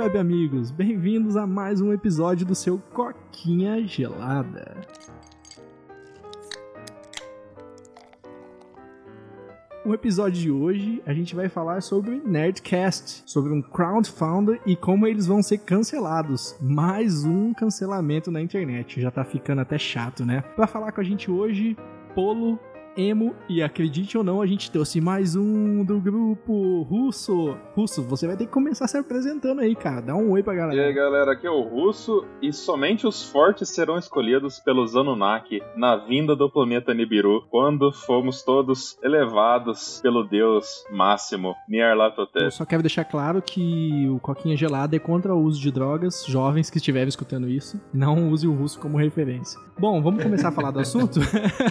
web amigos, bem-vindos a mais um episódio do seu Coquinha Gelada. No episódio de hoje, a gente vai falar sobre Nerdcast, sobre um crowdfunder e como eles vão ser cancelados. Mais um cancelamento na internet, já tá ficando até chato, né? Para falar com a gente hoje, Polo emo e acredite ou não, a gente trouxe mais um do grupo Russo. Russo, você vai ter que começar se apresentando aí, cara. Dá um oi pra galera. E aí, galera, aqui é o Russo e somente os fortes serão escolhidos pelos Anunnaki na vinda do planeta Nibiru, quando fomos todos elevados pelo deus máximo Nyarlathotep. Eu só quero deixar claro que o Coquinha Gelada é contra o uso de drogas. Jovens que estiverem escutando isso, não use o Russo como referência. Bom, vamos começar a falar do assunto?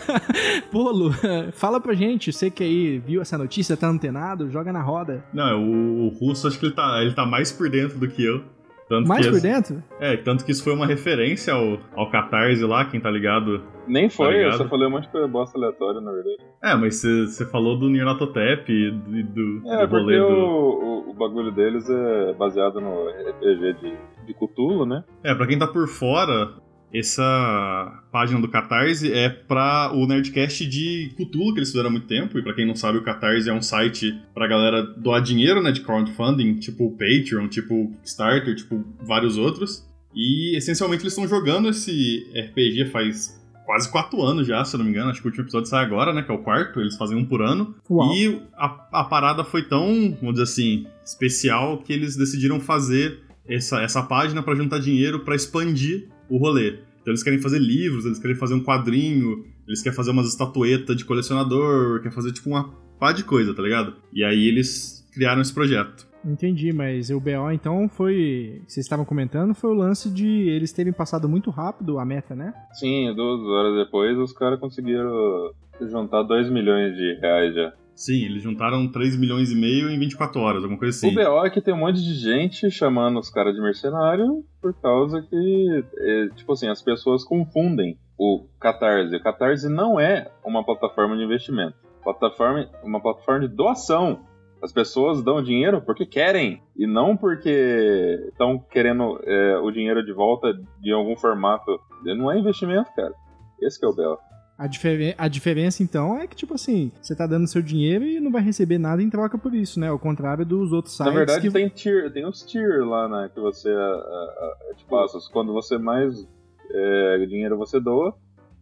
Polo, fala pra gente, você que aí viu essa notícia, tá antenado, joga na roda. Não, o, o Russo acho que ele tá, ele tá mais por dentro do que eu. Tanto mais que por dentro? É, tanto que isso foi uma referência ao, ao Catarse lá, quem tá ligado. Nem foi, eu ligado? só falei um monte de coisa bosta aleatória, na verdade. É, mas você você falou do Nyarlathotep e do, do, É, do rolê do... o, o, o bagulho deles é baseado no RPG de, de Cthulhu, né? É, pra quem tá por fora, essa página do Catarse é pra o Nerdcast de Cthulhu que eles fizeram há muito tempo. E pra quem não sabe, o Catarse é um site pra galera doar dinheiro, né, de crowdfunding, tipo o Patreon, tipo o Kickstarter, tipo vários outros. E essencialmente eles estão jogando esse RPG faz quase quatro anos já, se eu não me engano. Acho que o último episódio sai agora, né, que é o quarto. Eles fazem um por ano. Uau. E a, a parada foi tão, vamos dizer assim, especial que eles decidiram fazer essa, essa página pra juntar dinheiro pra expandir o rolê. Então eles querem fazer livros, eles querem fazer um quadrinho, eles querem fazer umas estatuetas de colecionador, querem fazer tipo uma pá de coisa, tá ligado? E aí eles criaram esse projeto. Entendi, mas o BO então foi. Vocês estavam comentando, foi o lance de eles terem passado muito rápido a meta, né? Sim, duas horas depois os caras conseguiram juntar 2 milhões de reais já. Sim, eles juntaram 3 milhões e meio em 24 horas, alguma coisa assim. O BO é que tem um monte de gente chamando os caras de mercenário por causa que, é, tipo assim, as pessoas confundem o Catarse. O Catarse não é uma plataforma de investimento. Plataforma, uma plataforma de doação. As pessoas dão dinheiro porque querem e não porque estão querendo é, o dinheiro de volta de algum formato. Não é investimento, cara. Esse é o BO. A, difere- a diferença, então, é que, tipo assim, você tá dando seu dinheiro e não vai receber nada em troca por isso, né? Ao contrário dos outros sites Na verdade, que... tem tier, tem os tier lá, né? Que você. a- a- a- tipo, ah, quando você mais é, dinheiro você doa,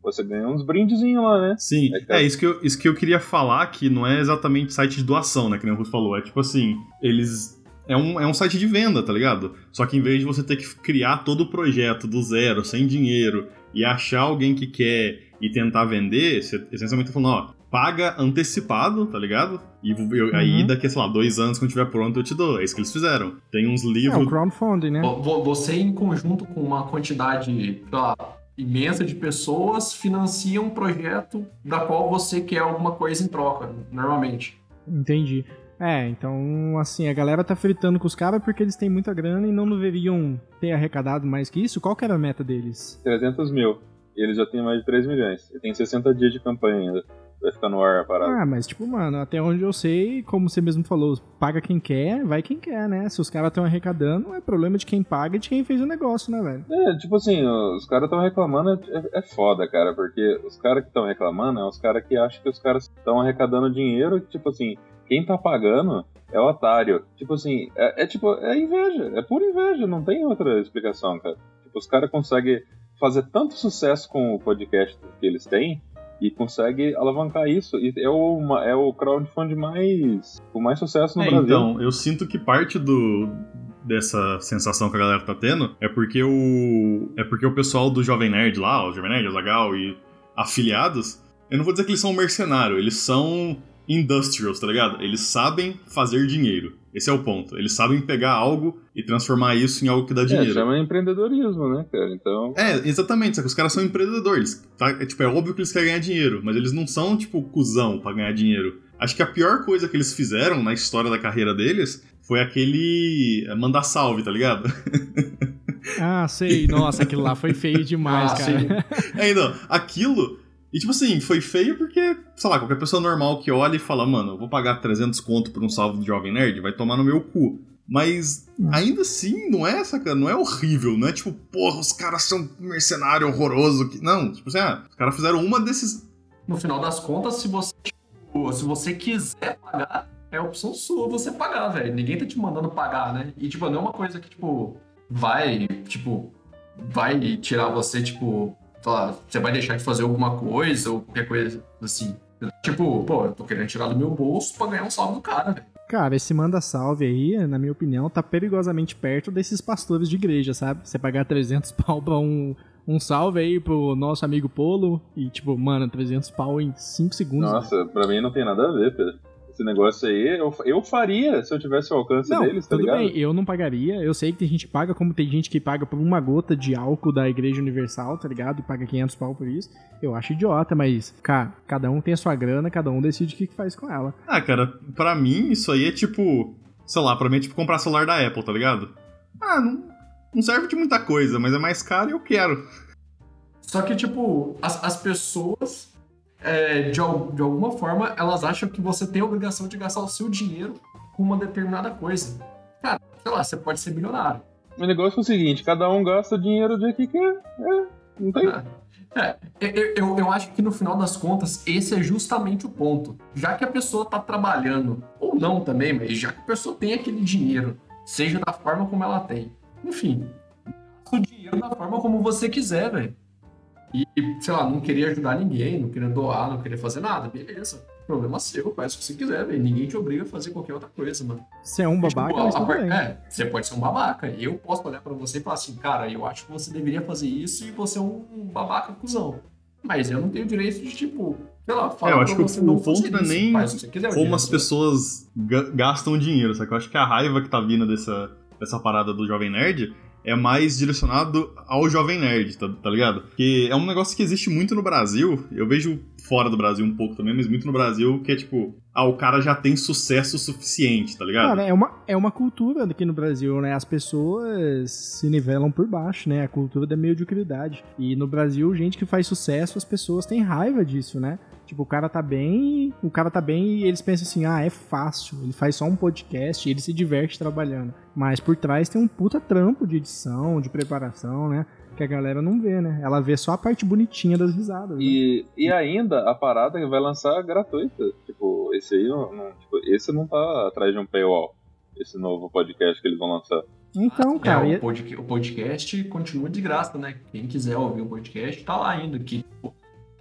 você ganha uns brindezinhos lá, né? Sim, É que é isso que, eu, isso que eu queria falar, que não é exatamente site de doação, né? Que nem o Russo falou. É tipo assim, eles. É um, é um site de venda, tá ligado? Só que em vez de você ter que criar todo o projeto do zero, sem dinheiro, e achar alguém que quer e tentar vender, você essencialmente tá falando, ó, paga antecipado, tá ligado? E eu- aí Uhum. daqui, sei lá, dois anos, quando tiver pronto, eu te dou. É isso que eles fizeram. Tem uns É, o livros. crowdfunding, né? Vo- vo- Você, em conjunto com uma quantidade lá, imensa de pessoas, financia um projeto da qual você quer alguma coisa em troca, normalmente. Entendi. É, então, assim, a galera tá fritando com os caras porque eles têm muita grana e não deveriam ter arrecadado mais que isso. Qual que era a meta deles? 300 mil. E eles já têm mais de 3 milhões. E tem 60 dias de campanha ainda. Vai ficar no ar a parada. Ah, mas tipo, mano, até onde eu sei, como você mesmo falou, paga quem quer, vai quem quer, né? Se os caras estão arrecadando, é problema de quem paga e de quem fez o negócio, né, velho? É, tipo assim, os caras estão reclamando, é, é foda, cara, porque os caras que estão reclamando é os caras que acham que os caras estão arrecadando dinheiro, tipo assim, quem tá pagando é o otário. Tipo assim, é, é tipo, é inveja, é pura inveja, não tem outra explicação, cara. Tipo, os caras conseguem fazer tanto sucesso com o podcast que eles têm e conseguem alavancar isso. E é o, é o crowdfunding mais, com mais sucesso no É, Brasil. então, eu sinto que parte do dessa sensação que a galera tá tendo é porque o é porque o pessoal do Jovem Nerd lá, o Jovem Nerd, Azagal e afiliados, eu não vou dizer que eles são mercenários, eles são industrials, tá ligado? Eles sabem fazer dinheiro. Esse é o ponto. Eles sabem pegar algo e transformar isso em algo que dá É, dinheiro. chama empreendedorismo, né, cara? Então, É, exatamente, só que os caras são empreendedores. Tá? É, tipo, é óbvio que eles querem ganhar dinheiro, mas eles não são, tipo, cuzão pra ganhar dinheiro. Acho que a pior coisa que eles fizeram na história da carreira deles foi aquele. é, mandar salve, tá ligado? Ah, sei. Nossa, aquilo lá foi feio demais, Ah, cara. É, então, aquilo. E tipo assim, foi feio porque, sei lá, qualquer pessoa normal que olha e fala, mano, eu vou pagar 300 conto por um salve do Jovem Nerd, vai tomar no meu cu. Mas ainda assim, não é, saca? Não é horrível, não é tipo, porra, os caras são mercenário horroroso. Que... Não, tipo assim, ah, os caras fizeram uma desses. No final das contas, se você, tipo, se você quiser pagar, é opção sua você pagar, velho. Ninguém tá te mandando pagar, né? E, tipo, não é uma coisa que, tipo, vai, tipo, vai tirar você, tipo, lá, você vai deixar de fazer alguma coisa ou qualquer coisa assim. Tipo, pô, eu tô querendo tirar do meu bolso pra ganhar um salve do cara, velho. Cara, esse manda salve aí, na minha opinião, tá perigosamente perto desses pastores de igreja, sabe? Você pagar 300 pau pra um, um salve aí pro nosso amigo Polo e, tipo, mano, 300 pau em 5 segundos. Nossa, pra mim não tem nada a ver, Pedro esse negócio aí, eu, eu faria se eu tivesse o alcance não, deles, tá tudo ligado? Bem, eu não pagaria. Eu sei que tem gente que paga, como tem gente que paga por uma gota de álcool da Igreja Universal, tá ligado? E paga 500 pau por isso. Eu acho idiota, mas, cara, cada um tem a sua grana, cada um decide o que, que faz com ela. Ah, cara, pra mim isso aí é tipo, sei lá, pra mim é tipo comprar celular da Apple, tá ligado? Ah, não, não serve de muita coisa, mas é mais caro e eu quero. Só que, tipo, as, as pessoas é, de, de alguma forma, elas acham que você tem a obrigação de gastar o seu dinheiro com uma determinada coisa. Cara, sei lá, você pode ser milionário. O negócio é o seguinte, cada um gasta o dinheiro dia que quer. É, não tem... É, eu, eu, eu, acho que no final das contas, esse é justamente o ponto. Já que a pessoa tá trabalhando, ou não também, mas já que a pessoa tem aquele dinheiro, seja da forma como ela tem. Enfim, o dinheiro da forma como você quiser, velho. E, sei lá, não queria ajudar ninguém, não queria doar, não queria fazer nada, beleza. Problema seu, faz o que você quiser, velho. Ninguém te obriga a fazer qualquer outra coisa, mano. Você é um babaca, tipo, mas a, a, É, você pode ser um babaca. Eu posso olhar para você e falar assim, cara, eu acho que você deveria fazer isso e você é um, babaca cuzão. Mas eu não tenho direito de, tipo, sei lá, falar é, eu acho que você o, não ponto não é nem quiser, como as pessoas gastam dinheiro, sabe? Eu acho que a raiva que tá vindo dessa, dessa parada do Jovem Nerd é mais direcionado ao jovem nerd, tá, tá ligado? Que é um negócio que existe muito no Brasil, eu vejo fora do Brasil um pouco também, mas muito no Brasil, que é tipo, ah, o cara já tem sucesso suficiente, tá ligado? Cara, é uma, é uma cultura aqui no Brasil, né? As pessoas se nivelam por baixo, né? A cultura da mediocridade. E no Brasil, gente que faz sucesso, as pessoas têm raiva disso, né? Tipo, o cara tá bem, o cara tá bem e eles pensam assim: ah, é fácil, ele faz só um podcast e ele se diverte trabalhando. Mas por trás tem um puta trampo de edição, de preparação, né? Que a galera não vê, né? Ela vê só a parte bonitinha das risadas. E, né? e ainda a parada que vai lançar gratuita. Tipo, esse aí não, não, tipo, esse não tá atrás de um paywall. Esse novo podcast que eles vão lançar. Então, cara. É, o, podcast, o podcast continua de graça, né? Quem quiser ouvir o podcast, tá lá ainda. Que,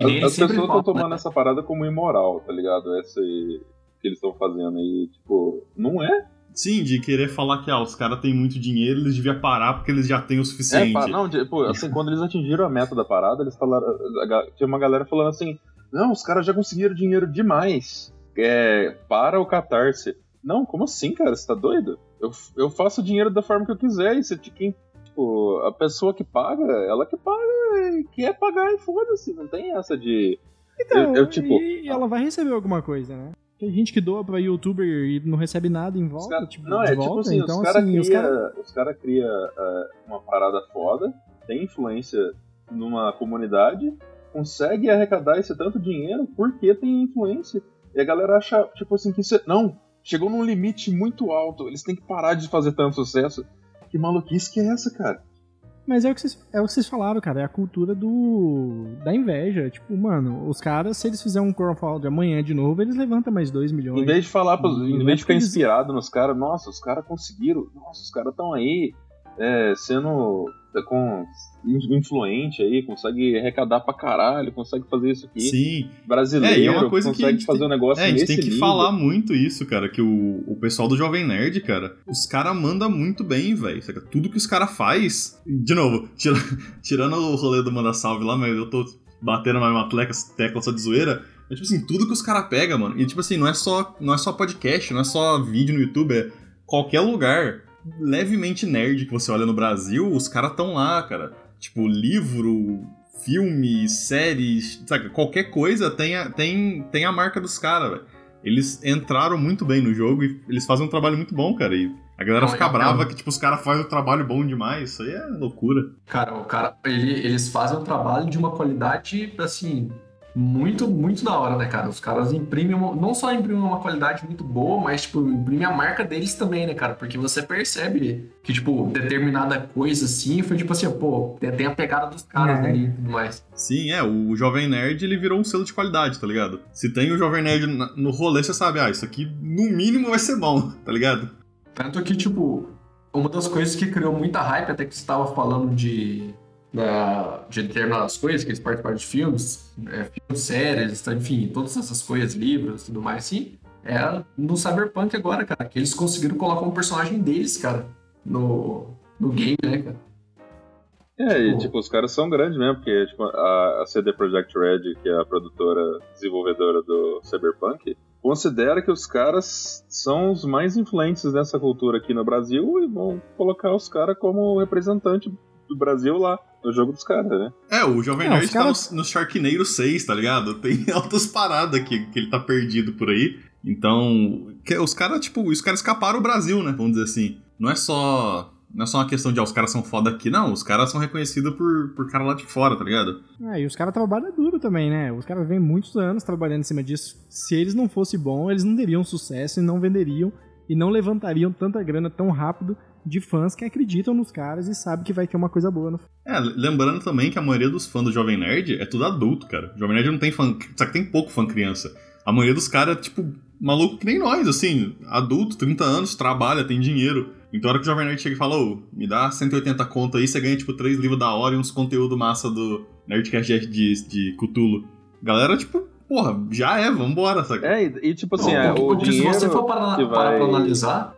as, as pessoas estão tomando né? essa parada como imoral, tá ligado? Essa que eles estão fazendo aí, tipo, não é? Sim, de querer falar que ah, os caras têm muito dinheiro, eles deviam parar porque eles já têm o suficiente. É, não, tipo, assim, quando eles atingiram a meta da parada, eles falaram. Tinha uma galera falando assim: não, os caras já conseguiram dinheiro demais. É, para o catarse. Não, como assim, cara? Você tá doido? Eu, eu faço dinheiro da forma que eu quiser. E você, quem tipo, a pessoa que paga, ela que paga, quer pagar e foda-se, não tem essa de. Então, eu, eu, tipo, e ela vai receber alguma coisa, né? Tem gente que doa pra youtuber e não recebe nada em volta. Cara, tipo, não, é tipo volta, assim, então, os caras assim, cria, os cara... os cara cria uh, uma parada foda, tem influência numa comunidade, consegue arrecadar esse tanto dinheiro porque tem influência. E a galera acha, tipo assim, que isso é, não, chegou num limite muito alto, eles têm que parar de fazer tanto sucesso. Que maluquice que é essa, cara? Mas é o, que vocês, é o que vocês falaram, cara. É a cultura do da inveja. Tipo, mano, os caras, se eles fizerem um crowdfunding amanhã de novo, eles levantam mais 2 milhões. Em vez de falar, pros, em vez de ficar inspirado nos caras, nossa, os caras conseguiram. Nossa, os caras estão aí é, sendo é, com influente aí, consegue arrecadar pra caralho, consegue fazer isso aqui. Sim. Brasileiro, é, é uma coisa consegue que fazer tem, um negócio É, a gente tem que nível. falar muito isso, cara, que o, o pessoal do Jovem Nerd, cara, os caras mandam muito bem, velho. Tudo que os caras faz, de novo, tira, tirando o rolê do Manda Salve lá, mas eu tô batendo na mesma tecla, tecla só de zoeira, é tipo assim, tudo que os caras pegam, mano. E tipo assim, não é só, não é só podcast, não é só vídeo no YouTube, é qualquer lugar levemente nerd que você olha no Brasil, os caras estão lá, cara. Tipo, livro, filme, séries, sabe? Qualquer coisa tem a, tem, tem a marca dos caras, velho. Eles entraram muito bem no jogo e eles fazem um trabalho muito bom, cara. E a galera não, fica brava não. que, tipo, os caras fazem um trabalho bom demais. Isso aí é loucura. Cara, o cara, ele, eles fazem um trabalho de uma qualidade, assim, muito, muito da hora, né, cara? Os caras imprimem, uma, não só imprimem uma qualidade muito boa, mas, tipo, imprimem a marca deles também, né, cara? Porque você percebe que, tipo, determinada coisa, assim, foi tipo assim, pô, tem a pegada dos caras É. ali e tudo mais. Sim, é, o Jovem Nerd ele virou um selo de qualidade, tá ligado? Se tem o Jovem Nerd no rolê, você sabe, ah, isso aqui no mínimo vai ser bom, tá ligado? Tanto que, tipo, uma das coisas que criou muita hype, até que você estava falando de, da, de determinadas coisas, que eles participaram de filmes, é, filmes, séries, enfim, todas essas coisas, livros tudo mais, assim, é no Cyberpunk agora, cara, que eles conseguiram colocar um personagem deles, cara, no, no game, né, cara? É, e Tipo- tipo, os caras são grandes mesmo, porque tipo, a, a CD Projekt Red, que é a produtora desenvolvedora do Cyberpunk, considera que os caras são os mais influentes dessa cultura aqui no Brasil e vão colocar os caras como representante do Brasil lá, no jogo dos caras, né? É, o Jovem Nerd os caras- tá no, no Sharknado 6, tá ligado? Tem altas paradas que, que ele tá perdido por aí. Então, que- os caras, tipo, os caras escaparam o Brasil, né? Vamos dizer assim. Não é só. Não é só uma questão de, ah, os caras são foda aqui, não. Os caras são reconhecidos por, por cara lá de fora, tá ligado? É, e os caras trabalham duro também, né? Os caras vêm muitos anos trabalhando em cima disso. Se eles não fossem bons, eles não teriam sucesso e não venderiam e não levantariam tanta grana tão rápido de fãs que acreditam nos caras e sabem que vai ter uma coisa boa no É, lembrando também que a maioria dos fãs do Jovem Nerd é tudo adulto, cara. O Jovem Nerd não tem fã. Só que tem pouco fã criança. A maioria dos caras é, tipo, maluco que nem nós, assim. Adulto, 30 anos, trabalha, tem dinheiro. Então a hora que o Jovem Nerd chega e fala, ô, me dá 180 conto aí, você ganha, tipo, três livros da hora e uns conteúdo massa do Nerdcast de, de, de Cthulhu. Galera, tipo, porra, já é, vambora, saca? É, e, e, tipo assim, Não, é, o porque dinheiro se você for parar vai- pra analisar,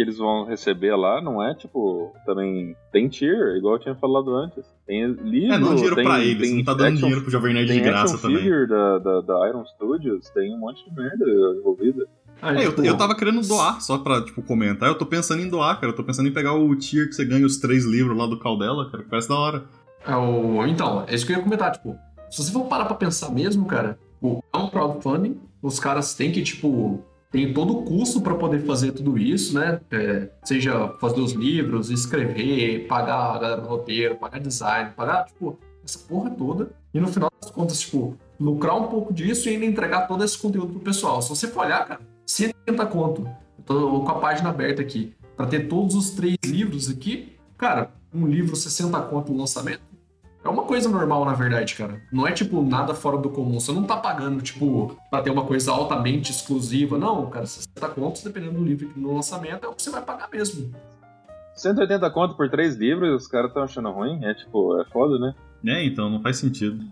que eles vão receber lá não é, tipo, também tem tier, igual eu tinha falado antes. Tem livro, É, não dinheiro tem, pra eles, tem não tá dando action dinheiro pro Jovem Nerd de Tem graça também. figure da, da, da Iron Studios, tem um monte de merda envolvida. ah, É, eu, tipo, eu tava querendo doar, só pra, tipo, comentar. Eu tô pensando em doar, cara. Eu tô pensando em pegar o tier que você ganha os três livros lá do Caldela, cara, que parece da hora. É o... Então, é isso que eu ia comentar, tipo, se você for parar pra pensar mesmo, cara, o- é um crowdfunding, os caras têm que, tipo, tem todo o custo pra poder fazer tudo isso, né? É, seja fazer os livros, escrever, pagar a galera do roteiro, pagar design, pagar, tipo, essa porra toda. E no final das contas, tipo, lucrar um pouco disso e ainda entregar todo esse conteúdo pro pessoal. Se você for olhar, cara, 180 conto. Eu tô com a página aberta aqui. Pra ter todos os três livros aqui, cara, um livro 60 conto no lançamento. É uma coisa normal, na verdade, cara. Não é, tipo, nada fora do comum. Você não tá pagando, tipo, pra ter uma coisa altamente exclusiva. Não, cara, 60 contos, dependendo do livro no lançamento, é o que você vai pagar mesmo. 180 conto por três livros, os caras estão achando ruim? É tipo, é foda, né? É, então, não faz sentido.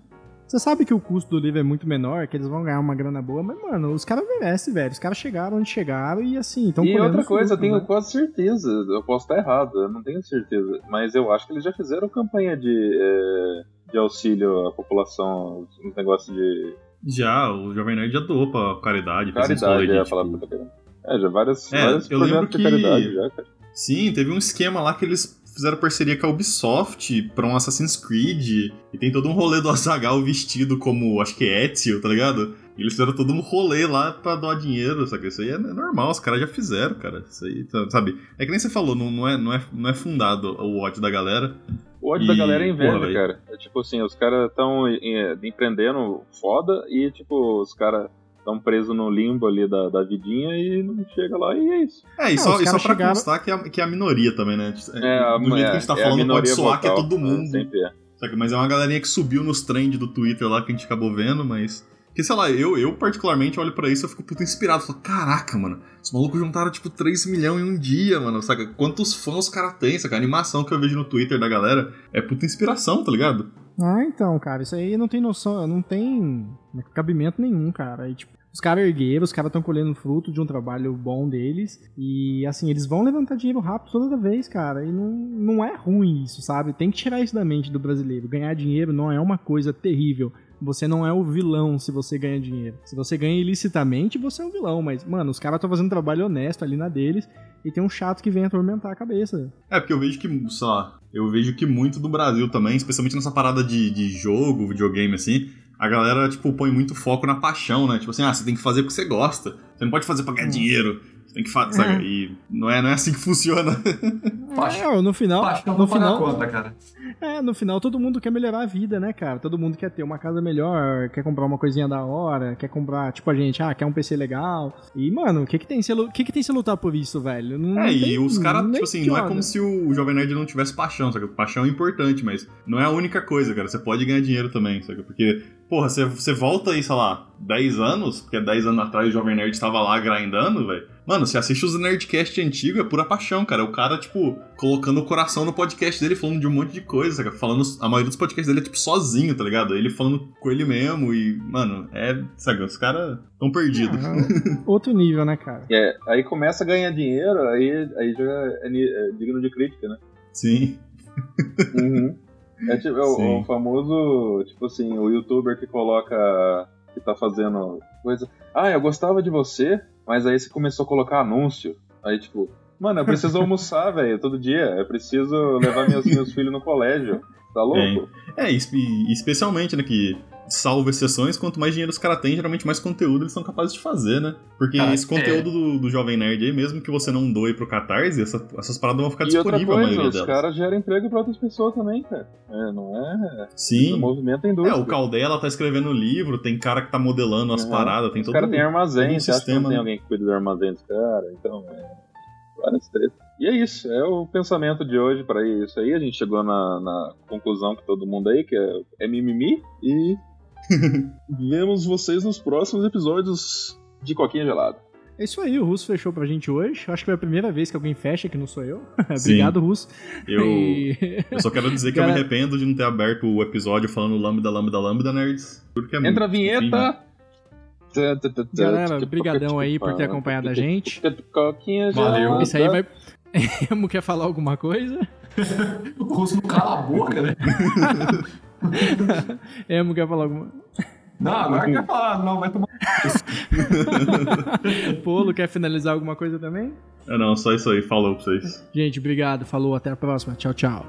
Você sabe que o custo do livro é muito menor, que eles vão ganhar uma grana boa, mas, mano, os caras merecem, velho. Os caras chegaram onde chegaram e, assim, estão e outra coisa, eu tenho Né? quase certeza, eu posso estar errado, eu não tenho certeza, mas eu acho que eles já fizeram campanha de, é, de auxílio à população, uns negócios de Já, o Jovem Nerd já doou pra caridade, fez caridade, de, é a tipo-. É, já várias, É, vários eu projetos lembro de que- caridade já, cara. Sim, teve um esquema lá que eles fizeram parceria com a Ubisoft pra um Assassin's Creed. E tem todo um rolê do Azagal vestido como, acho que é Ezio, tá ligado? E eles fizeram todo um rolê lá pra doar dinheiro, sabe? Isso aí é normal, os caras já fizeram, cara. Isso aí, sabe? É que nem você falou, não, não, é, não, é, não é fundado o ódio da galera. O ódio E, da galera é inveja, porra, cara. É tipo assim, os caras estão empreendendo foda e, tipo, os caras estão presos no limbo ali da, da vidinha e não chega lá e é isso. É, e É, só, e só pra chegaram- constar que é, a- que é a minoria também, né? É, a, Do jeito que a gente tá é a falando, pode soar que é vocal, todo mundo. é. Saca? Mas é uma galerinha que subiu nos trends do Twitter lá que a gente acabou vendo, mas. Que sei lá, eu, eu particularmente olho pra isso e eu fico puto inspirado. Falo, caraca, mano, os malucos juntaram tipo 3 milhões em um dia, mano. Saca? Quantos fãs os caras têm, saca? A animação que eu vejo no Twitter da galera é puta inspiração, tá ligado? Ah, então, cara, isso aí não tem noção, não tem cabimento nenhum, cara. E, tipo, os caras ergueram, os caras estão colhendo fruto de um trabalho bom deles. E, assim, eles vão levantar dinheiro rápido toda vez, cara. E não, não é ruim isso, sabe? Tem que tirar isso da mente do brasileiro. Ganhar dinheiro não é uma coisa terrível. Você não é o vilão se você ganha dinheiro. Se você ganha ilicitamente, você é um vilão. Mas, mano, os caras estão fazendo trabalho honesto ali na deles. E tem um chato que vem atormentar a cabeça. É, porque eu vejo que, lá, eu vejo que muito do Brasil também, especialmente nessa parada de, de jogo, videogame, assim, a galera, tipo, põe muito foco na paixão, né? Tipo assim, ah, você tem que fazer porque você gosta. Você não pode fazer pra ganhar Hum. dinheiro. Você tem que fazer, sabe? É. E não é, não é assim que funciona. É, no final, Paixão no final, conta, cara. É, no final todo mundo quer melhorar a vida, né, cara? Todo mundo quer ter uma casa melhor, quer comprar uma coisinha da hora, quer comprar, tipo a gente, ah, quer um PC legal. E, mano, o que que tem se, que que tem se lutar por isso, velho? Não, É, não e tem os caras, tipo assim, não é como se o Jovem Nerd não tivesse paixão, sabe? Paixão é importante, mas não é a única coisa, cara. Você pode ganhar dinheiro também, sabe? Porque, porra, você, você volta aí, sei lá, 10 anos, porque 10 anos atrás o Jovem Nerd estava lá grindando, velho. Mano, você assiste os Nerdcast antigos, é pura paixão, cara. O cara, tipo, colocando o coração no podcast dele, falando de um monte de coisa, sabe? Falando, a maioria dos podcasts dele é, tipo, sozinho, tá ligado? Ele falando com ele mesmo e, mano, é, sabe? Os caras tão perdidos. Ah, outro nível, né, cara? É, aí começa a ganhar dinheiro, aí, aí já é, é digno de crítica, né? Sim. Uhum. É, tipo, é o, Sim. o famoso, tipo assim, o youtuber que coloca. que tá fazendo coisa. Ah, eu gostava de você, mas aí você começou a colocar anúncio. Aí, tipo, mano, eu preciso almoçar, velho, todo dia. Eu preciso levar meus, meus filhos no colégio. Tá louco? É, espe- especialmente, né, que salvo exceções, quanto mais dinheiro os caras têm, geralmente mais conteúdo eles são capazes de fazer, né? Porque Cara, esse conteúdo do, do Jovem Nerd aí, mesmo que você não doe pro Catarse, essa- essas paradas vão ficar disponíveis a maioria os delas. caras geram emprego pra outras pessoas também, cara. É, não é. Sim. O movimento é É, indústria. o Caldela tá escrevendo livro, tem cara que tá modelando as Uhum. paradas, tem Os todo caras têm todo armazém, um você acha que não sistema, tem né? alguém que cuida do armazém dos caras? Então, é. Várias tretas. E é isso, é o pensamento de hoje para isso aí. A gente chegou na, na conclusão que todo mundo aí, que é, é mimimi. E vemos vocês nos próximos episódios de Coquinha Gelada. É isso aí, o Russo fechou pra gente hoje. Acho que foi a primeira vez que alguém fecha, que não sou eu. Obrigado, Russo. Eu, E- eu só quero dizer que eu Cara- me arrependo de não ter aberto o episódio falando lambda, lambda, lambda, nerds. Porque é Entra a muito- enfim, né? Galera, brigadão aí por ter acompanhado a gente. Valeu. Isso aí vai. Emo quer falar alguma coisa? O russo não cala a boca, né? Emo quer falar alguma Não, agora quer falar, não, vai tomar. Polo quer finalizar alguma coisa também? Ah, não, só isso aí. Falou pra vocês. Gente, obrigado. Falou, até a próxima. Tchau, tchau.